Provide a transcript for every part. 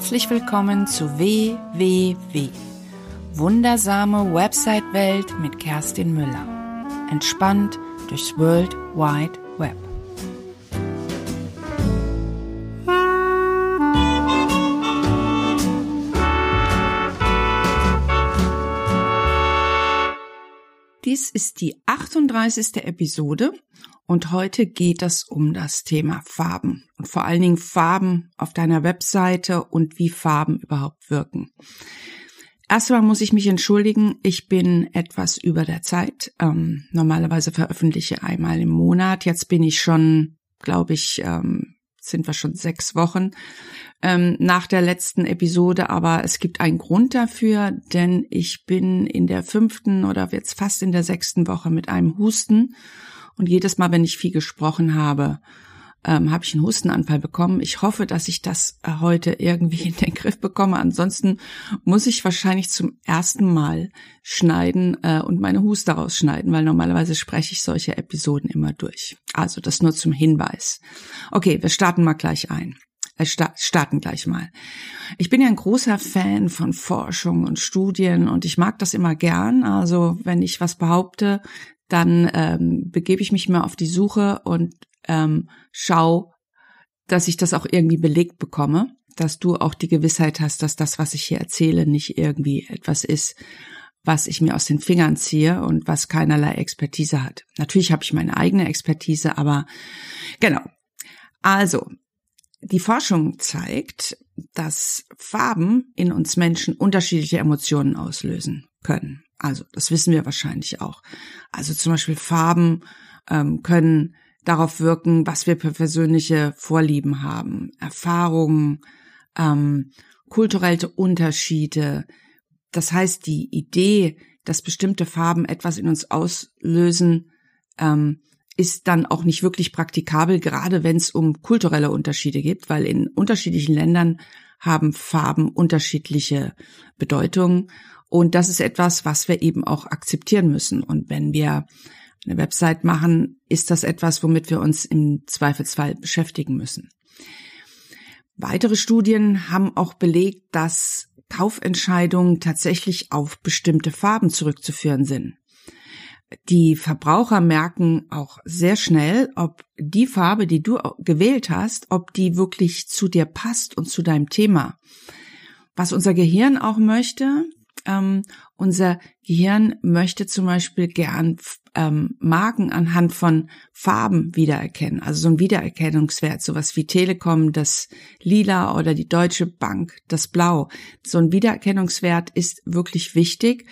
Herzlich willkommen zu WWW. Wundersame Website-Welt mit Kerstin Müller. Entspannt durchs World Wide Web. Dies ist die 38. Episode und heute geht es um das Thema Farben und vor allen Dingen Farben auf deiner Webseite und wie Farben überhaupt wirken. Erstmal muss ich mich entschuldigen, ich bin etwas über der Zeit. Ähm, normalerweise veröffentliche einmal im Monat. Jetzt bin ich schon, glaube ich, ähm, sind wir schon sechs Wochen ähm, nach der letzten Episode, aber es gibt einen Grund dafür, denn ich bin in der fünften oder jetzt fast in der sechsten Woche mit einem Husten und jedes Mal, wenn ich viel gesprochen habe, ähm, habe ich einen Hustenanfall bekommen. Ich hoffe, dass ich das äh, heute irgendwie in den Griff bekomme. Ansonsten muss ich wahrscheinlich zum ersten Mal schneiden äh, und meine Huste rausschneiden, weil normalerweise spreche ich solche Episoden immer durch. Also das nur zum Hinweis. Okay, wir starten mal gleich ein. Äh, starten gleich mal. Ich bin ja ein großer Fan von Forschung und Studien und ich mag das immer gern. Also wenn ich was behaupte, dann ähm, begebe ich mich mal auf die Suche und ähm, schau, dass ich das auch irgendwie belegt bekomme, dass du auch die Gewissheit hast, dass das, was ich hier erzähle, nicht irgendwie etwas ist, was ich mir aus den Fingern ziehe und was keinerlei Expertise hat. Natürlich habe ich meine eigene Expertise, aber genau. Also, die Forschung zeigt, dass Farben in uns Menschen unterschiedliche Emotionen auslösen können. Also das wissen wir wahrscheinlich auch. Also zum Beispiel Farben ähm, können darauf wirken, was wir für persönliche Vorlieben haben, Erfahrungen, ähm, kulturelle Unterschiede. Das heißt, die Idee, dass bestimmte Farben etwas in uns auslösen, ähm, ist dann auch nicht wirklich praktikabel, gerade wenn es um kulturelle Unterschiede geht, weil in unterschiedlichen Ländern haben Farben unterschiedliche Bedeutungen und das ist etwas, was wir eben auch akzeptieren müssen. Und wenn wir eine Website machen, ist das etwas, womit wir uns im Zweifelsfall beschäftigen müssen. Weitere Studien haben auch belegt, dass Kaufentscheidungen tatsächlich auf bestimmte Farben zurückzuführen sind. Die Verbraucher merken auch sehr schnell, ob die Farbe, die du gewählt hast, ob die wirklich zu dir passt und zu deinem Thema. Was unser Gehirn auch möchte, ähm, unser Gehirn möchte zum Beispiel gern ähm, Marken anhand von Farben wiedererkennen, also so ein Wiedererkennungswert, sowas wie Telekom, das Lila oder die Deutsche Bank, das Blau. So ein Wiedererkennungswert ist wirklich wichtig.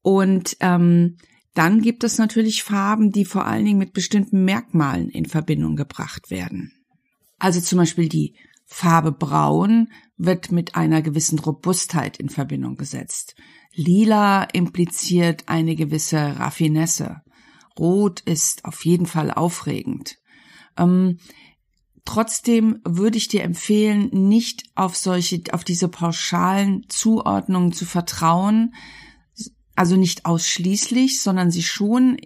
Und ähm, dann gibt es natürlich Farben, die vor allen Dingen mit bestimmten Merkmalen in Verbindung gebracht werden. Also zum Beispiel die Farbe Braun wird mit einer gewissen Robustheit in Verbindung gesetzt. Lila impliziert eine gewisse Raffinesse. Rot ist auf jeden Fall aufregend. Ähm, trotzdem würde ich dir empfehlen, nicht auf solche, auf diese pauschalen Zuordnungen zu vertrauen, also nicht ausschließlich, sondern sie schon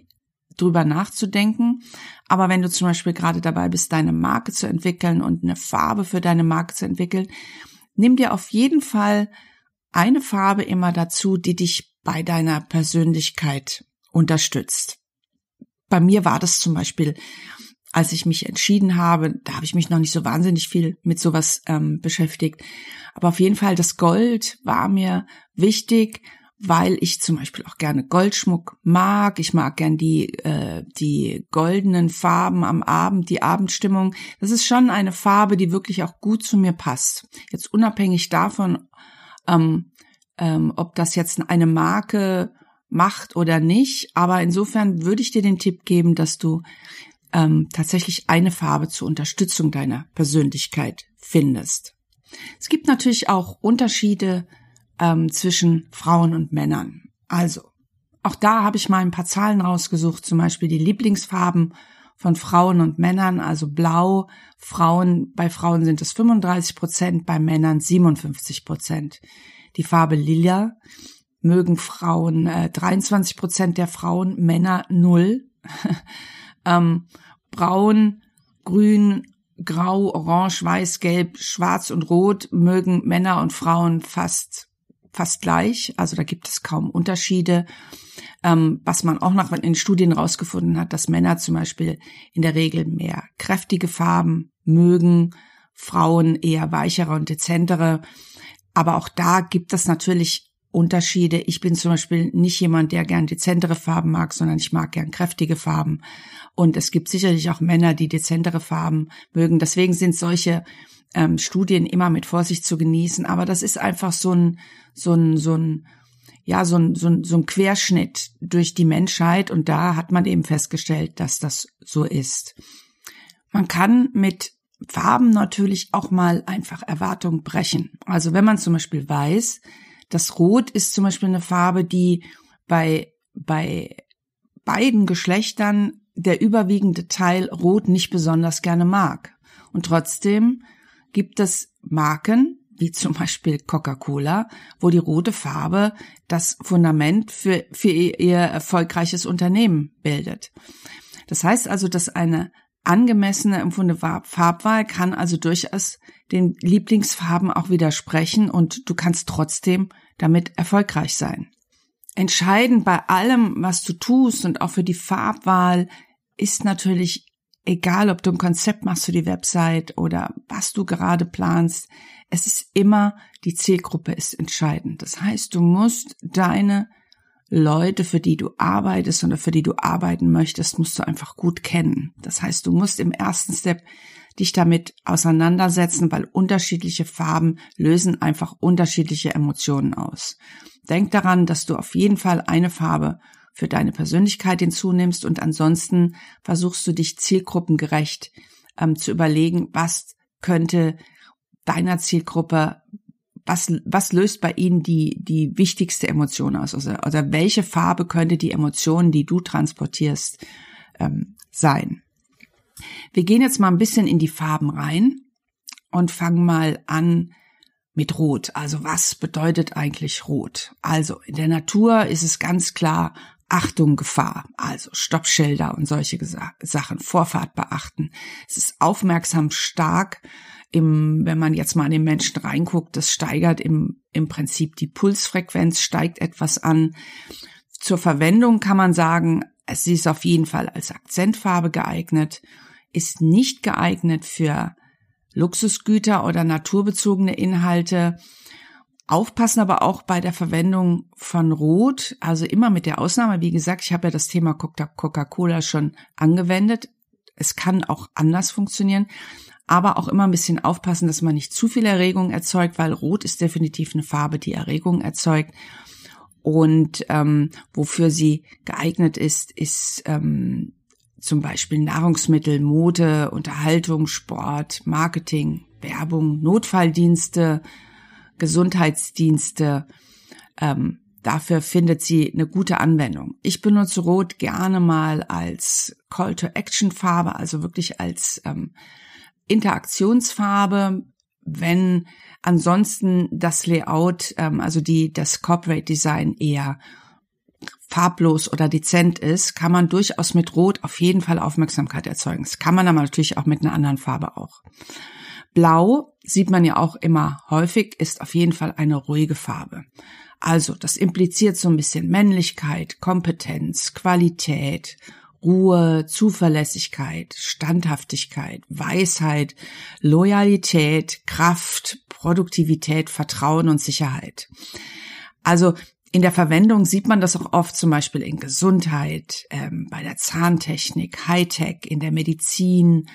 drüber nachzudenken. Aber wenn du zum Beispiel gerade dabei bist, deine Marke zu entwickeln und eine Farbe für deine Marke zu entwickeln, nimm dir auf jeden Fall eine Farbe immer dazu, die dich bei deiner Persönlichkeit unterstützt. Bei mir war das zum Beispiel, als ich mich entschieden habe, da habe ich mich noch nicht so wahnsinnig viel mit sowas ähm, beschäftigt. Aber auf jeden Fall das Gold war mir wichtig, weil ich zum Beispiel auch gerne Goldschmuck mag. Ich mag gern die, äh, die goldenen Farben am Abend, die Abendstimmung. Das ist schon eine Farbe, die wirklich auch gut zu mir passt. Jetzt unabhängig davon, ähm, ähm, ob das jetzt eine Marke macht oder nicht. Aber insofern würde ich dir den Tipp geben, dass du ähm, tatsächlich eine Farbe zur Unterstützung deiner Persönlichkeit findest. Es gibt natürlich auch Unterschiede ähm, zwischen Frauen und Männern. Also, auch da habe ich mal ein paar Zahlen rausgesucht, zum Beispiel die Lieblingsfarben von Frauen und Männern, also blau, Frauen, bei Frauen sind es 35 Prozent, bei Männern 57 Prozent. Die Farbe lila mögen Frauen, äh, 23 Prozent der Frauen, Männer null. ähm, braun, grün Grau, Orange, Weiß, Gelb, Schwarz und Rot mögen Männer und Frauen fast fast gleich. Also da gibt es kaum Unterschiede. Ähm, was man auch noch in Studien rausgefunden hat, dass Männer zum Beispiel in der Regel mehr kräftige Farben mögen, Frauen eher weichere und dezentere. Aber auch da gibt es natürlich Unterschiede. Ich bin zum Beispiel nicht jemand, der gern dezentere Farben mag, sondern ich mag gern kräftige Farben. Und es gibt sicherlich auch Männer, die dezentere Farben mögen. Deswegen sind solche ähm, Studien immer mit Vorsicht zu genießen. Aber das ist einfach so ein, so ein, so ein, ja, so ein, so ein, so ein Querschnitt durch die Menschheit. Und da hat man eben festgestellt, dass das so ist. Man kann mit Farben natürlich auch mal einfach Erwartungen brechen. Also wenn man zum Beispiel weiß, das Rot ist zum Beispiel eine Farbe, die bei, bei beiden Geschlechtern der überwiegende Teil Rot nicht besonders gerne mag. Und trotzdem gibt es Marken, wie zum Beispiel Coca-Cola, wo die rote Farbe das Fundament für, für ihr erfolgreiches Unternehmen bildet. Das heißt also, dass eine angemessene empfundene Farbwahl kann also durchaus den Lieblingsfarben auch widersprechen und du kannst trotzdem damit erfolgreich sein. Entscheidend bei allem, was du tust und auch für die Farbwahl ist natürlich egal, ob du ein Konzept machst für die Website oder was du gerade planst, es ist immer die Zielgruppe ist entscheidend. Das heißt, du musst deine Leute, für die du arbeitest oder für die du arbeiten möchtest, musst du einfach gut kennen. Das heißt, du musst im ersten Step dich damit auseinandersetzen, weil unterschiedliche Farben lösen einfach unterschiedliche Emotionen aus. Denk daran, dass du auf jeden Fall eine Farbe für deine Persönlichkeit hinzunimmst und ansonsten versuchst du dich zielgruppengerecht ähm, zu überlegen, was könnte deiner Zielgruppe was, was löst bei ihnen die, die wichtigste Emotion aus? Also, oder welche Farbe könnte die Emotion, die du transportierst, ähm, sein? Wir gehen jetzt mal ein bisschen in die Farben rein und fangen mal an mit Rot. Also was bedeutet eigentlich Rot? Also in der Natur ist es ganz klar Achtung, Gefahr, also Stoppschilder und solche Sachen, Vorfahrt beachten. Es ist aufmerksam stark, im, wenn man jetzt mal an den Menschen reinguckt, das steigert im, im Prinzip die Pulsfrequenz, steigt etwas an. Zur Verwendung kann man sagen, es ist auf jeden Fall als Akzentfarbe geeignet, ist nicht geeignet für Luxusgüter oder naturbezogene Inhalte. Aufpassen aber auch bei der Verwendung von Rot, also immer mit der Ausnahme, wie gesagt, ich habe ja das Thema Coca-Cola schon angewendet. Es kann auch anders funktionieren aber auch immer ein bisschen aufpassen, dass man nicht zu viel Erregung erzeugt, weil Rot ist definitiv eine Farbe, die Erregung erzeugt. Und ähm, wofür sie geeignet ist, ist ähm, zum Beispiel Nahrungsmittel, Mode, Unterhaltung, Sport, Marketing, Werbung, Notfalldienste, Gesundheitsdienste. Ähm, dafür findet sie eine gute Anwendung. Ich benutze Rot gerne mal als Call-to-Action-Farbe, also wirklich als ähm, Interaktionsfarbe, wenn ansonsten das Layout, ähm, also die, das Corporate Design eher farblos oder dezent ist, kann man durchaus mit Rot auf jeden Fall Aufmerksamkeit erzeugen. Das kann man aber natürlich auch mit einer anderen Farbe auch. Blau sieht man ja auch immer häufig, ist auf jeden Fall eine ruhige Farbe. Also, das impliziert so ein bisschen Männlichkeit, Kompetenz, Qualität, Ruhe, Zuverlässigkeit, Standhaftigkeit, Weisheit, Loyalität, Kraft, Produktivität, Vertrauen und Sicherheit. Also in der Verwendung sieht man das auch oft zum Beispiel in Gesundheit, ähm, bei der Zahntechnik, Hightech, in der Medizin,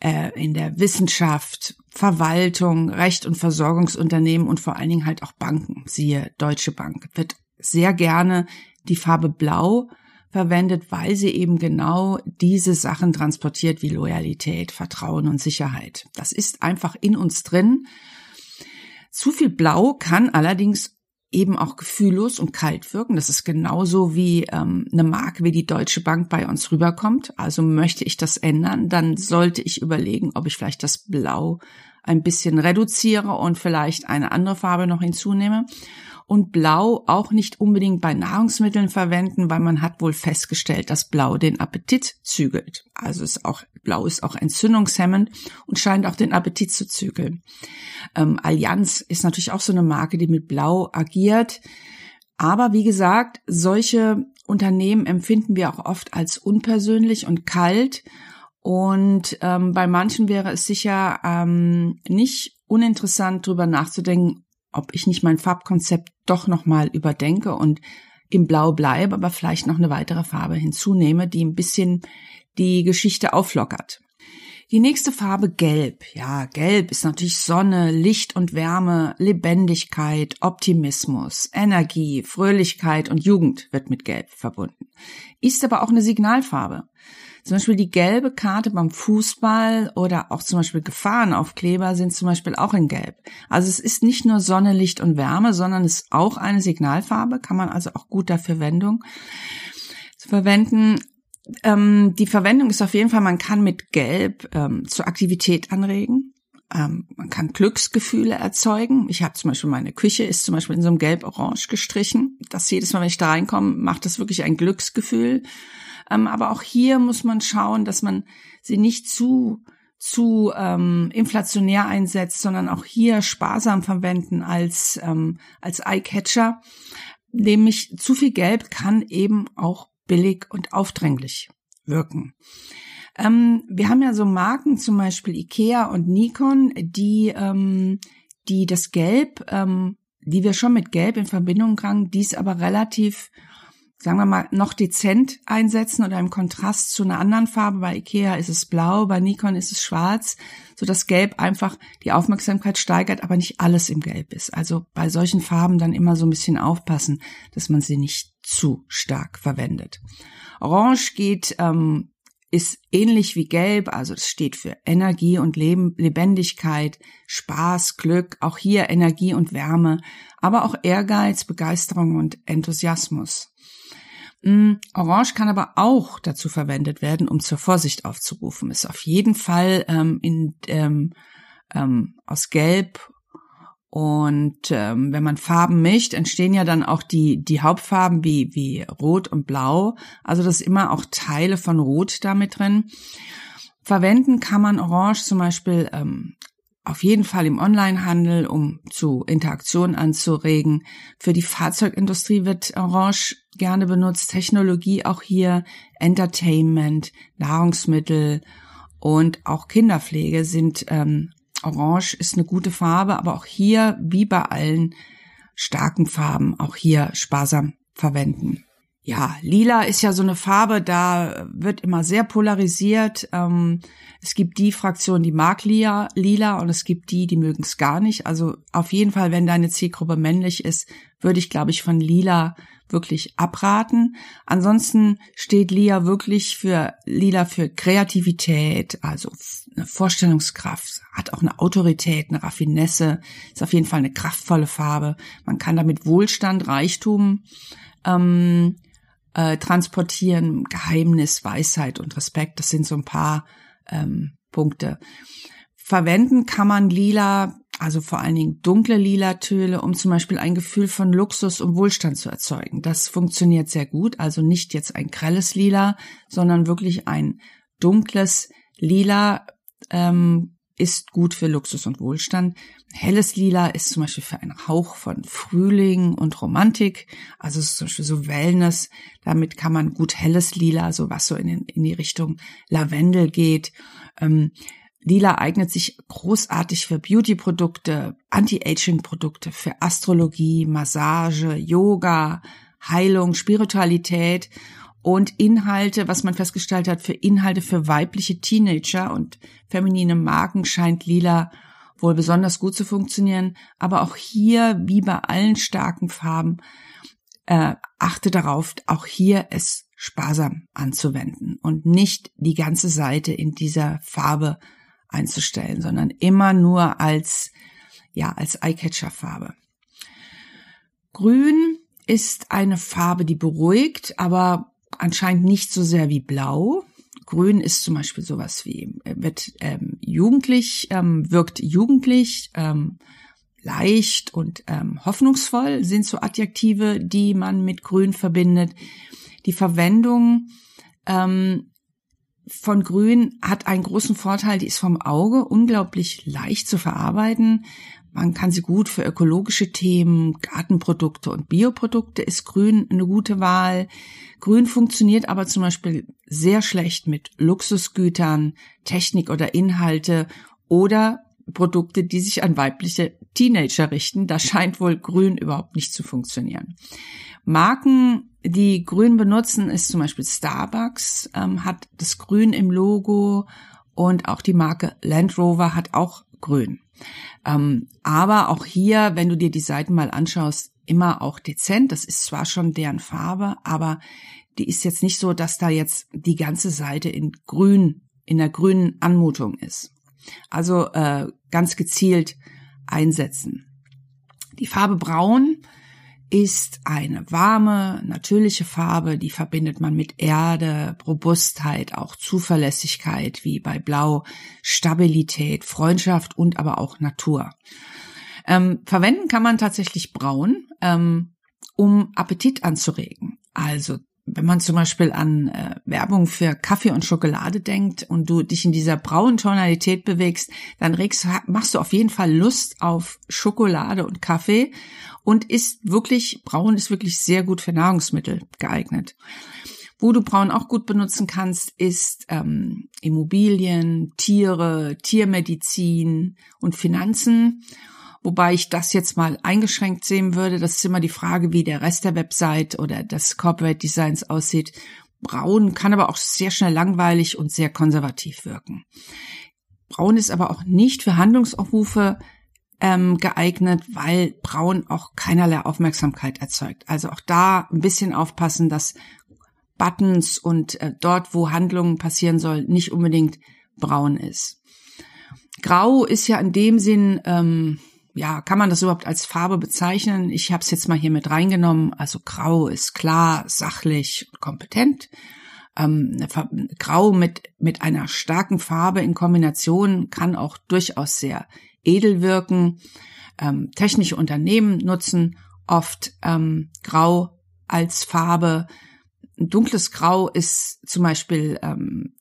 äh, in der Wissenschaft, Verwaltung, Recht und Versorgungsunternehmen und vor allen Dingen halt auch Banken, siehe Deutsche Bank, wird sehr gerne die Farbe Blau verwendet, weil sie eben genau diese Sachen transportiert wie Loyalität, Vertrauen und Sicherheit. Das ist einfach in uns drin. Zu viel Blau kann allerdings eben auch gefühllos und kalt wirken. Das ist genauso wie ähm, eine Marke wie die Deutsche Bank bei uns rüberkommt. Also möchte ich das ändern, dann sollte ich überlegen, ob ich vielleicht das Blau ein bisschen reduziere und vielleicht eine andere Farbe noch hinzunehme. Und Blau auch nicht unbedingt bei Nahrungsmitteln verwenden, weil man hat wohl festgestellt, dass Blau den Appetit zügelt. Also ist auch Blau ist auch entzündungshemmend und scheint auch den Appetit zu zügeln. Ähm, Allianz ist natürlich auch so eine Marke, die mit Blau agiert. Aber wie gesagt, solche Unternehmen empfinden wir auch oft als unpersönlich und kalt. Und ähm, bei manchen wäre es sicher ähm, nicht uninteressant, darüber nachzudenken, ob ich nicht mein Farbkonzept doch nochmal überdenke und im Blau bleibe, aber vielleicht noch eine weitere Farbe hinzunehme, die ein bisschen die Geschichte auflockert. Die nächste Farbe Gelb. Ja, Gelb ist natürlich Sonne, Licht und Wärme, Lebendigkeit, Optimismus, Energie, Fröhlichkeit und Jugend wird mit Gelb verbunden. Ist aber auch eine Signalfarbe. Zum Beispiel die gelbe Karte beim Fußball oder auch zum Beispiel Gefahrenaufkleber sind zum Beispiel auch in Gelb. Also es ist nicht nur Sonne, Licht und Wärme, sondern es ist auch eine Signalfarbe, kann man also auch gut dafür Verwendung verwenden. Ähm, die Verwendung ist auf jeden Fall, man kann mit Gelb ähm, zur Aktivität anregen. Ähm, man kann Glücksgefühle erzeugen. Ich habe zum Beispiel meine Küche ist zum Beispiel in so einem Gelb-Orange gestrichen. Das jedes Mal, wenn ich da reinkomme, macht das wirklich ein Glücksgefühl. Ähm, aber auch hier muss man schauen, dass man sie nicht zu zu ähm, inflationär einsetzt, sondern auch hier sparsam verwenden als ähm, als Eyecatcher. Nämlich zu viel Gelb kann eben auch billig und aufdringlich wirken. Ähm, wir haben ja so Marken, zum Beispiel Ikea und Nikon, die ähm, die das Gelb, ähm, die wir schon mit Gelb in Verbindung bringen, dies aber relativ sagen wir mal, noch dezent einsetzen oder im Kontrast zu einer anderen Farbe. Bei Ikea ist es blau, bei Nikon ist es schwarz, so dass Gelb einfach die Aufmerksamkeit steigert, aber nicht alles im Gelb ist. Also bei solchen Farben dann immer so ein bisschen aufpassen, dass man sie nicht zu stark verwendet. Orange geht, ähm, ist ähnlich wie Gelb, also es steht für Energie und Leben, Lebendigkeit, Spaß, Glück, auch hier Energie und Wärme, aber auch Ehrgeiz, Begeisterung und Enthusiasmus. Mm, Orange kann aber auch dazu verwendet werden, um zur Vorsicht aufzurufen. Ist auf jeden Fall ähm, in, ähm, ähm, aus Gelb und ähm, wenn man Farben mischt, entstehen ja dann auch die die Hauptfarben wie wie Rot und Blau. Also das ist immer auch Teile von Rot damit drin. Verwenden kann man Orange zum Beispiel ähm, auf jeden Fall im Onlinehandel, um zu Interaktion anzuregen. Für die Fahrzeugindustrie wird Orange gerne benutzt. Technologie auch hier, Entertainment, Nahrungsmittel und auch Kinderpflege sind ähm, Orange ist eine gute Farbe, aber auch hier, wie bei allen starken Farben, auch hier sparsam verwenden. Ja, lila ist ja so eine Farbe, da wird immer sehr polarisiert. Ähm, es gibt die Fraktion, die mag lila, lila und es gibt die, die mögen es gar nicht. Also auf jeden Fall, wenn deine Zielgruppe männlich ist, würde ich, glaube ich, von lila wirklich abraten. Ansonsten steht Lila wirklich für Lila für Kreativität, also eine Vorstellungskraft, hat auch eine Autorität, eine Raffinesse, ist auf jeden Fall eine kraftvolle Farbe. Man kann damit Wohlstand, Reichtum ähm, äh, transportieren, Geheimnis, Weisheit und Respekt. Das sind so ein paar ähm, Punkte. Verwenden kann man Lila, also vor allen Dingen dunkle lila Töne, um zum Beispiel ein Gefühl von Luxus und Wohlstand zu erzeugen. Das funktioniert sehr gut. Also nicht jetzt ein grelles Lila, sondern wirklich ein dunkles Lila ähm, ist gut für Luxus und Wohlstand. Helles Lila ist zum Beispiel für einen Hauch von Frühling und Romantik. Also zum Beispiel so Wellness. Damit kann man gut helles Lila, so was so in, in die Richtung Lavendel geht. Ähm, Lila eignet sich großartig für Beauty-Produkte, Anti-Aging-Produkte, für Astrologie, Massage, Yoga, Heilung, Spiritualität und Inhalte, was man festgestellt hat, für Inhalte für weibliche Teenager und feminine Marken scheint Lila wohl besonders gut zu funktionieren. Aber auch hier, wie bei allen starken Farben, äh, achte darauf, auch hier es sparsam anzuwenden und nicht die ganze Seite in dieser Farbe einzustellen, sondern immer nur als, ja, als Eyecatcher-Farbe. Grün ist eine Farbe, die beruhigt, aber anscheinend nicht so sehr wie blau. Grün ist zum Beispiel sowas wie, äh, wird ähm, jugendlich, ähm, wirkt jugendlich, ähm, leicht und ähm, hoffnungsvoll sind so Adjektive, die man mit Grün verbindet. Die Verwendung ähm, von Grün hat einen großen Vorteil, die ist vom Auge unglaublich leicht zu verarbeiten. Man kann sie gut für ökologische Themen, Gartenprodukte und Bioprodukte ist Grün eine gute Wahl. Grün funktioniert aber zum Beispiel sehr schlecht mit Luxusgütern, Technik oder Inhalte oder Produkte, die sich an weibliche Teenager richten. Da scheint wohl Grün überhaupt nicht zu funktionieren. Marken, die Grün benutzen, ist zum Beispiel Starbucks, ähm, hat das Grün im Logo und auch die Marke Land Rover hat auch Grün. Ähm, aber auch hier, wenn du dir die Seiten mal anschaust, immer auch dezent. Das ist zwar schon deren Farbe, aber die ist jetzt nicht so, dass da jetzt die ganze Seite in grün, in der grünen Anmutung ist. Also äh, ganz gezielt einsetzen. Die Farbe Braun ist eine warme, natürliche Farbe, die verbindet man mit Erde, Robustheit, auch Zuverlässigkeit, wie bei Blau, Stabilität, Freundschaft und aber auch Natur. Ähm, verwenden kann man tatsächlich Braun, ähm, um Appetit anzuregen. Also wenn man zum Beispiel an äh, Werbung für Kaffee und Schokolade denkt und du dich in dieser braunen Tonalität bewegst, dann regst, machst du auf jeden Fall Lust auf Schokolade und Kaffee und ist wirklich, braun ist wirklich sehr gut für Nahrungsmittel geeignet. Wo du braun auch gut benutzen kannst, ist ähm, Immobilien, Tiere, Tiermedizin und Finanzen. Wobei ich das jetzt mal eingeschränkt sehen würde. Das ist immer die Frage, wie der Rest der Website oder des Corporate Designs aussieht. Braun kann aber auch sehr schnell langweilig und sehr konservativ wirken. Braun ist aber auch nicht für Handlungsaufrufe ähm, geeignet, weil Braun auch keinerlei Aufmerksamkeit erzeugt. Also auch da ein bisschen aufpassen, dass Buttons und äh, dort, wo Handlungen passieren soll, nicht unbedingt braun ist. Grau ist ja in dem Sinn ähm, ja, kann man das überhaupt als Farbe bezeichnen? Ich habe es jetzt mal hier mit reingenommen. Also grau ist klar, sachlich, kompetent. Ähm, grau mit, mit einer starken Farbe in Kombination kann auch durchaus sehr edel wirken. Ähm, technische Unternehmen nutzen oft ähm, Grau als Farbe. Dunkles Grau ist zum Beispiel ähm,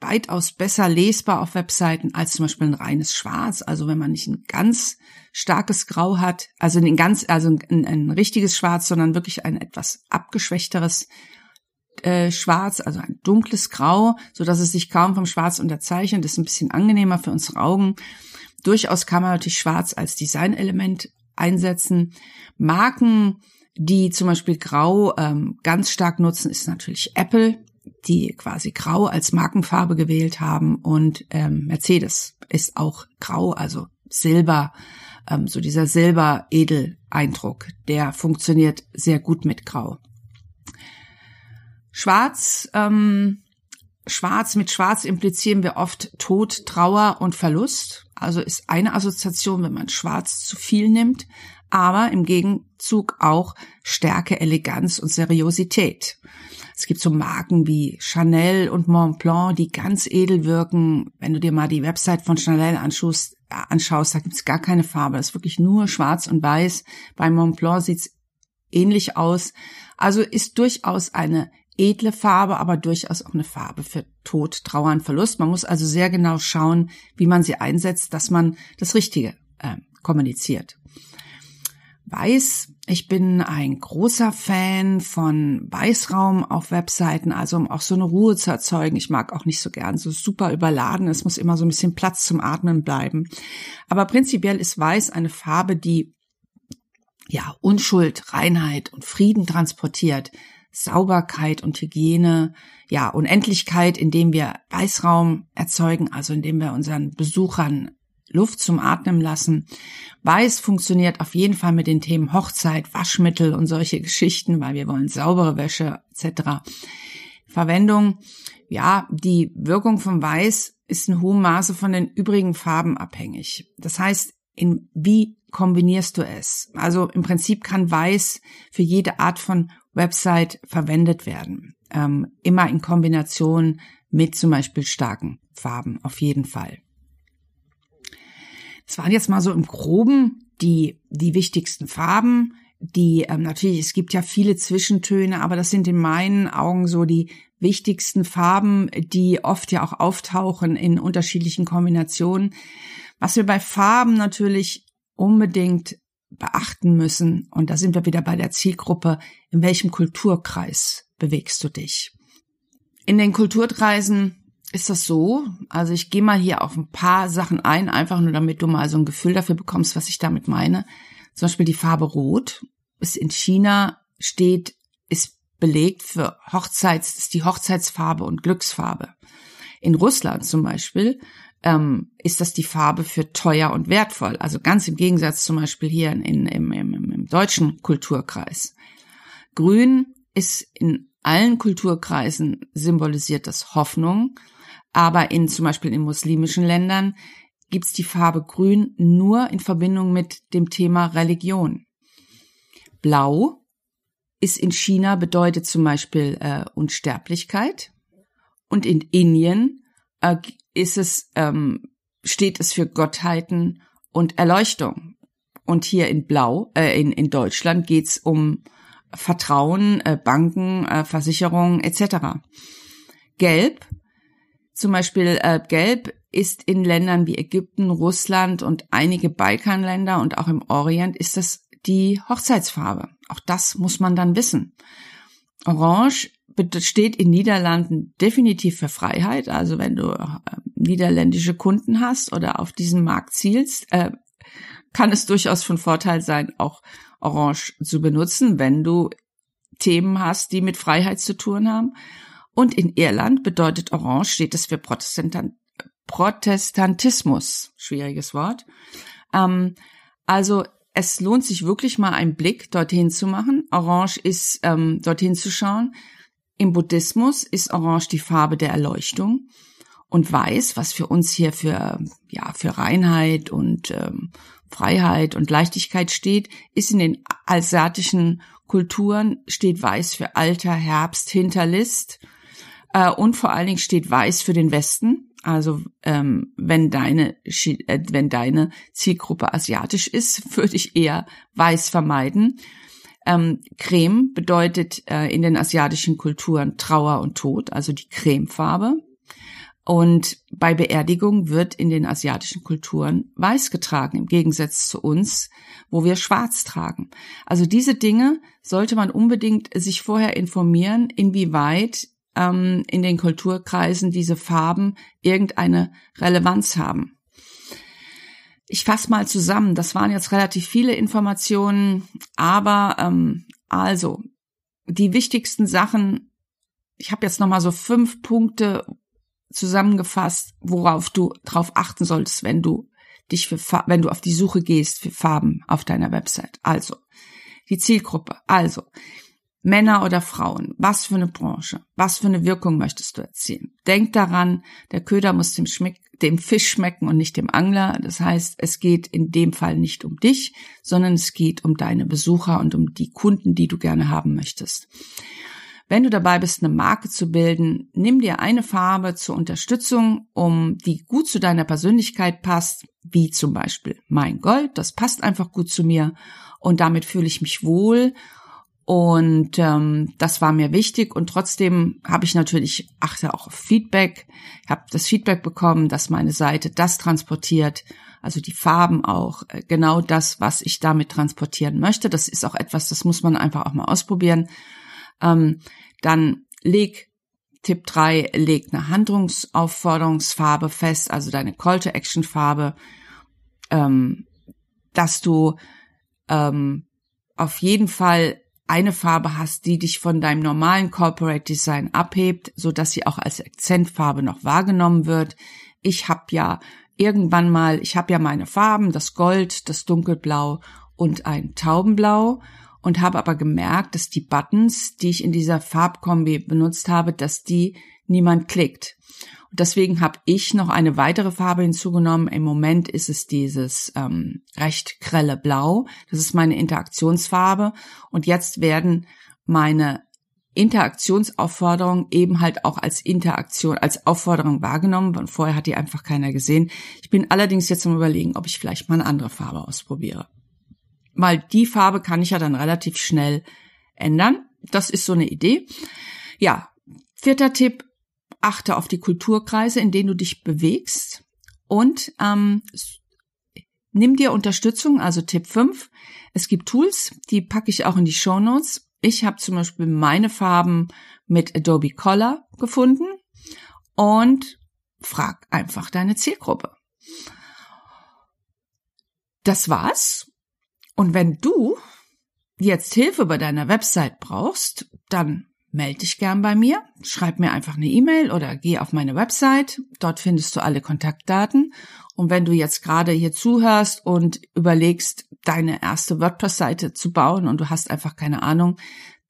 weitaus besser lesbar auf Webseiten als zum Beispiel ein reines Schwarz. Also wenn man nicht ein ganz starkes Grau hat, also ein ganz, also ein, ein richtiges Schwarz, sondern wirklich ein etwas abgeschwächteres äh, Schwarz, also ein dunkles Grau, so dass es sich kaum vom Schwarz unterzeichnet. Das ist ein bisschen angenehmer für unsere Augen. Durchaus kann man natürlich Schwarz als Designelement einsetzen. Marken, die zum Beispiel Grau ähm, ganz stark nutzen, ist natürlich Apple die quasi grau als Markenfarbe gewählt haben und ähm, Mercedes ist auch grau, also Silber, ähm, so dieser Silber-Edel-Eindruck, der funktioniert sehr gut mit Grau. Schwarz, ähm, Schwarz, mit Schwarz implizieren wir oft Tod, Trauer und Verlust. Also ist eine Assoziation, wenn man Schwarz zu viel nimmt, aber im Gegenzug auch Stärke, Eleganz und Seriosität. Es gibt so Marken wie Chanel und Montblanc, die ganz edel wirken. Wenn du dir mal die Website von Chanel anschaust, äh, anschaust da gibt's gar keine Farbe. Das ist wirklich nur schwarz und weiß. Bei Montblanc sieht's ähnlich aus. Also ist durchaus eine edle Farbe, aber durchaus auch eine Farbe für Tod, Trauer und Verlust. Man muss also sehr genau schauen, wie man sie einsetzt, dass man das Richtige äh, kommuniziert. Weiß. Ich bin ein großer Fan von Weißraum auf Webseiten, also um auch so eine Ruhe zu erzeugen. Ich mag auch nicht so gern so super überladen. Es muss immer so ein bisschen Platz zum Atmen bleiben. Aber prinzipiell ist Weiß eine Farbe, die ja Unschuld, Reinheit und Frieden transportiert. Sauberkeit und Hygiene, ja, Unendlichkeit, indem wir Weißraum erzeugen, also indem wir unseren Besuchern Luft zum Atmen lassen. Weiß funktioniert auf jeden Fall mit den Themen Hochzeit, Waschmittel und solche Geschichten, weil wir wollen saubere Wäsche etc. Verwendung, ja, die Wirkung von Weiß ist in hohem Maße von den übrigen Farben abhängig. Das heißt, in wie kombinierst du es? Also im Prinzip kann Weiß für jede Art von Website verwendet werden. Ähm, immer in Kombination mit zum Beispiel starken Farben, auf jeden Fall. Es waren jetzt mal so im Groben die, die wichtigsten Farben, die ähm, natürlich, es gibt ja viele Zwischentöne, aber das sind in meinen Augen so die wichtigsten Farben, die oft ja auch auftauchen in unterschiedlichen Kombinationen. Was wir bei Farben natürlich unbedingt beachten müssen, und da sind wir wieder bei der Zielgruppe, in welchem Kulturkreis bewegst du dich? In den Kulturkreisen ist das so, also ich gehe mal hier auf ein paar Sachen ein, einfach nur damit du mal so ein Gefühl dafür bekommst, was ich damit meine. Zum Beispiel die Farbe Rot ist in China steht, ist belegt für Hochzeits, ist die Hochzeitsfarbe und Glücksfarbe. In Russland zum Beispiel ähm, ist das die Farbe für teuer und wertvoll. Also ganz im Gegensatz zum Beispiel hier in, in, im, im, im deutschen Kulturkreis. Grün ist in allen Kulturkreisen symbolisiert das Hoffnung, aber in zum Beispiel in muslimischen Ländern gibt's die Farbe Grün nur in Verbindung mit dem Thema Religion. Blau ist in China bedeutet zum Beispiel äh, Unsterblichkeit und in Indien äh, ist es ähm, steht es für Gottheiten und Erleuchtung. Und hier in Blau, äh, in, in Deutschland geht's um Vertrauen, äh, Banken, äh, Versicherungen etc. Gelb, zum Beispiel äh, Gelb ist in Ländern wie Ägypten, Russland und einige Balkanländer und auch im Orient ist das die Hochzeitsfarbe. Auch das muss man dann wissen. Orange steht in Niederlanden definitiv für Freiheit. Also wenn du äh, niederländische Kunden hast oder auf diesen Markt zielst, äh, kann es durchaus von Vorteil sein, auch Orange zu benutzen, wenn du Themen hast, die mit Freiheit zu tun haben. Und in Irland bedeutet Orange, steht es für Protestanten, Protestantismus. Schwieriges Wort. Ähm, also es lohnt sich wirklich mal einen Blick dorthin zu machen. Orange ist ähm, dorthin zu schauen. Im Buddhismus ist Orange die Farbe der Erleuchtung und Weiß, was für uns hier für ja für Reinheit und ähm, Freiheit und Leichtigkeit steht, ist in den asiatischen Kulturen steht Weiß für Alter, Herbst, Hinterlist äh, und vor allen Dingen steht Weiß für den Westen. Also ähm, wenn deine äh, wenn deine Zielgruppe asiatisch ist, würde ich eher Weiß vermeiden. Ähm, Creme bedeutet äh, in den asiatischen Kulturen Trauer und Tod, also die Cremefarbe. Und bei Beerdigung wird in den asiatischen Kulturen weiß getragen, im Gegensatz zu uns, wo wir schwarz tragen. Also diese Dinge sollte man unbedingt sich vorher informieren, inwieweit ähm, in den Kulturkreisen diese Farben irgendeine Relevanz haben. Ich fasse mal zusammen. Das waren jetzt relativ viele Informationen, aber ähm, also die wichtigsten Sachen. Ich habe jetzt noch mal so fünf Punkte zusammengefasst, worauf du drauf achten solltest, wenn du dich für wenn du auf die Suche gehst für Farben auf deiner Website. Also die Zielgruppe. Also Männer oder Frauen, was für eine Branche, was für eine Wirkung möchtest du erzielen? Denk daran, der Köder muss dem, Schmeck, dem Fisch schmecken und nicht dem Angler. Das heißt, es geht in dem Fall nicht um dich, sondern es geht um deine Besucher und um die Kunden, die du gerne haben möchtest. Wenn du dabei bist, eine Marke zu bilden, nimm dir eine Farbe zur Unterstützung, um die gut zu deiner Persönlichkeit passt, wie zum Beispiel mein Gold. Das passt einfach gut zu mir und damit fühle ich mich wohl und ähm, das war mir wichtig. Und trotzdem habe ich natürlich, achte auch auf Feedback. Ich habe das Feedback bekommen, dass meine Seite das transportiert, also die Farben auch, äh, genau das, was ich damit transportieren möchte. Das ist auch etwas, das muss man einfach auch mal ausprobieren. Ähm, dann leg Tipp drei leg eine Handlungsaufforderungsfarbe fest, also deine Call-to-Action-Farbe, ähm, dass du ähm, auf jeden Fall eine Farbe hast, die dich von deinem normalen Corporate Design abhebt, so dass sie auch als Akzentfarbe noch wahrgenommen wird. Ich habe ja irgendwann mal, ich habe ja meine Farben, das Gold, das Dunkelblau und ein Taubenblau und habe aber gemerkt, dass die Buttons, die ich in dieser Farbkombi benutzt habe, dass die niemand klickt. Deswegen habe ich noch eine weitere Farbe hinzugenommen. Im Moment ist es dieses ähm, recht grelle Blau. Das ist meine Interaktionsfarbe. Und jetzt werden meine Interaktionsaufforderungen eben halt auch als Interaktion, als Aufforderung wahrgenommen. Und vorher hat die einfach keiner gesehen. Ich bin allerdings jetzt am überlegen, ob ich vielleicht mal eine andere Farbe ausprobiere. weil die Farbe kann ich ja dann relativ schnell ändern. Das ist so eine Idee. Ja, vierter Tipp, achte auf die Kulturkreise, in denen du dich bewegst und ähm, nimm dir Unterstützung, also Tipp 5. Es gibt Tools, die packe ich auch in die Show Notes. Ich habe zum Beispiel meine Farben mit Adobe Color gefunden und frag einfach deine Zielgruppe. Das war's. Und wenn du jetzt Hilfe bei deiner Website brauchst, dann melde dich gern bei mir, schreib mir einfach eine E-Mail oder geh auf meine Website. Dort findest du alle Kontaktdaten. Und wenn du jetzt gerade hier zuhörst und überlegst, deine erste WordPress-Seite zu bauen und du hast einfach keine Ahnung,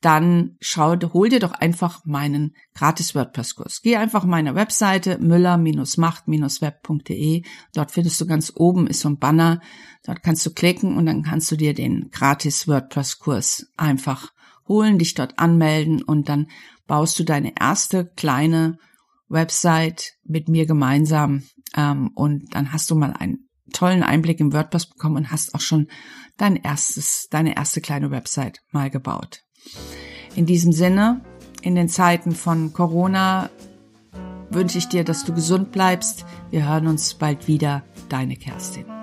dann schau, hol dir doch einfach meinen gratis WordPress-Kurs. Geh einfach auf meine Webseite müller-macht-web.de. Dort findest du ganz oben ist so ein Banner. Dort kannst du klicken und dann kannst du dir den gratis WordPress-Kurs einfach holen, dich dort anmelden und dann baust du deine erste kleine Website mit mir gemeinsam ähm, und dann hast du mal einen tollen Einblick im WordPress bekommen und hast auch schon dein erstes, deine erste kleine Website mal gebaut. In diesem Sinne, in den Zeiten von Corona wünsche ich dir, dass du gesund bleibst. Wir hören uns bald wieder. Deine Kerstin.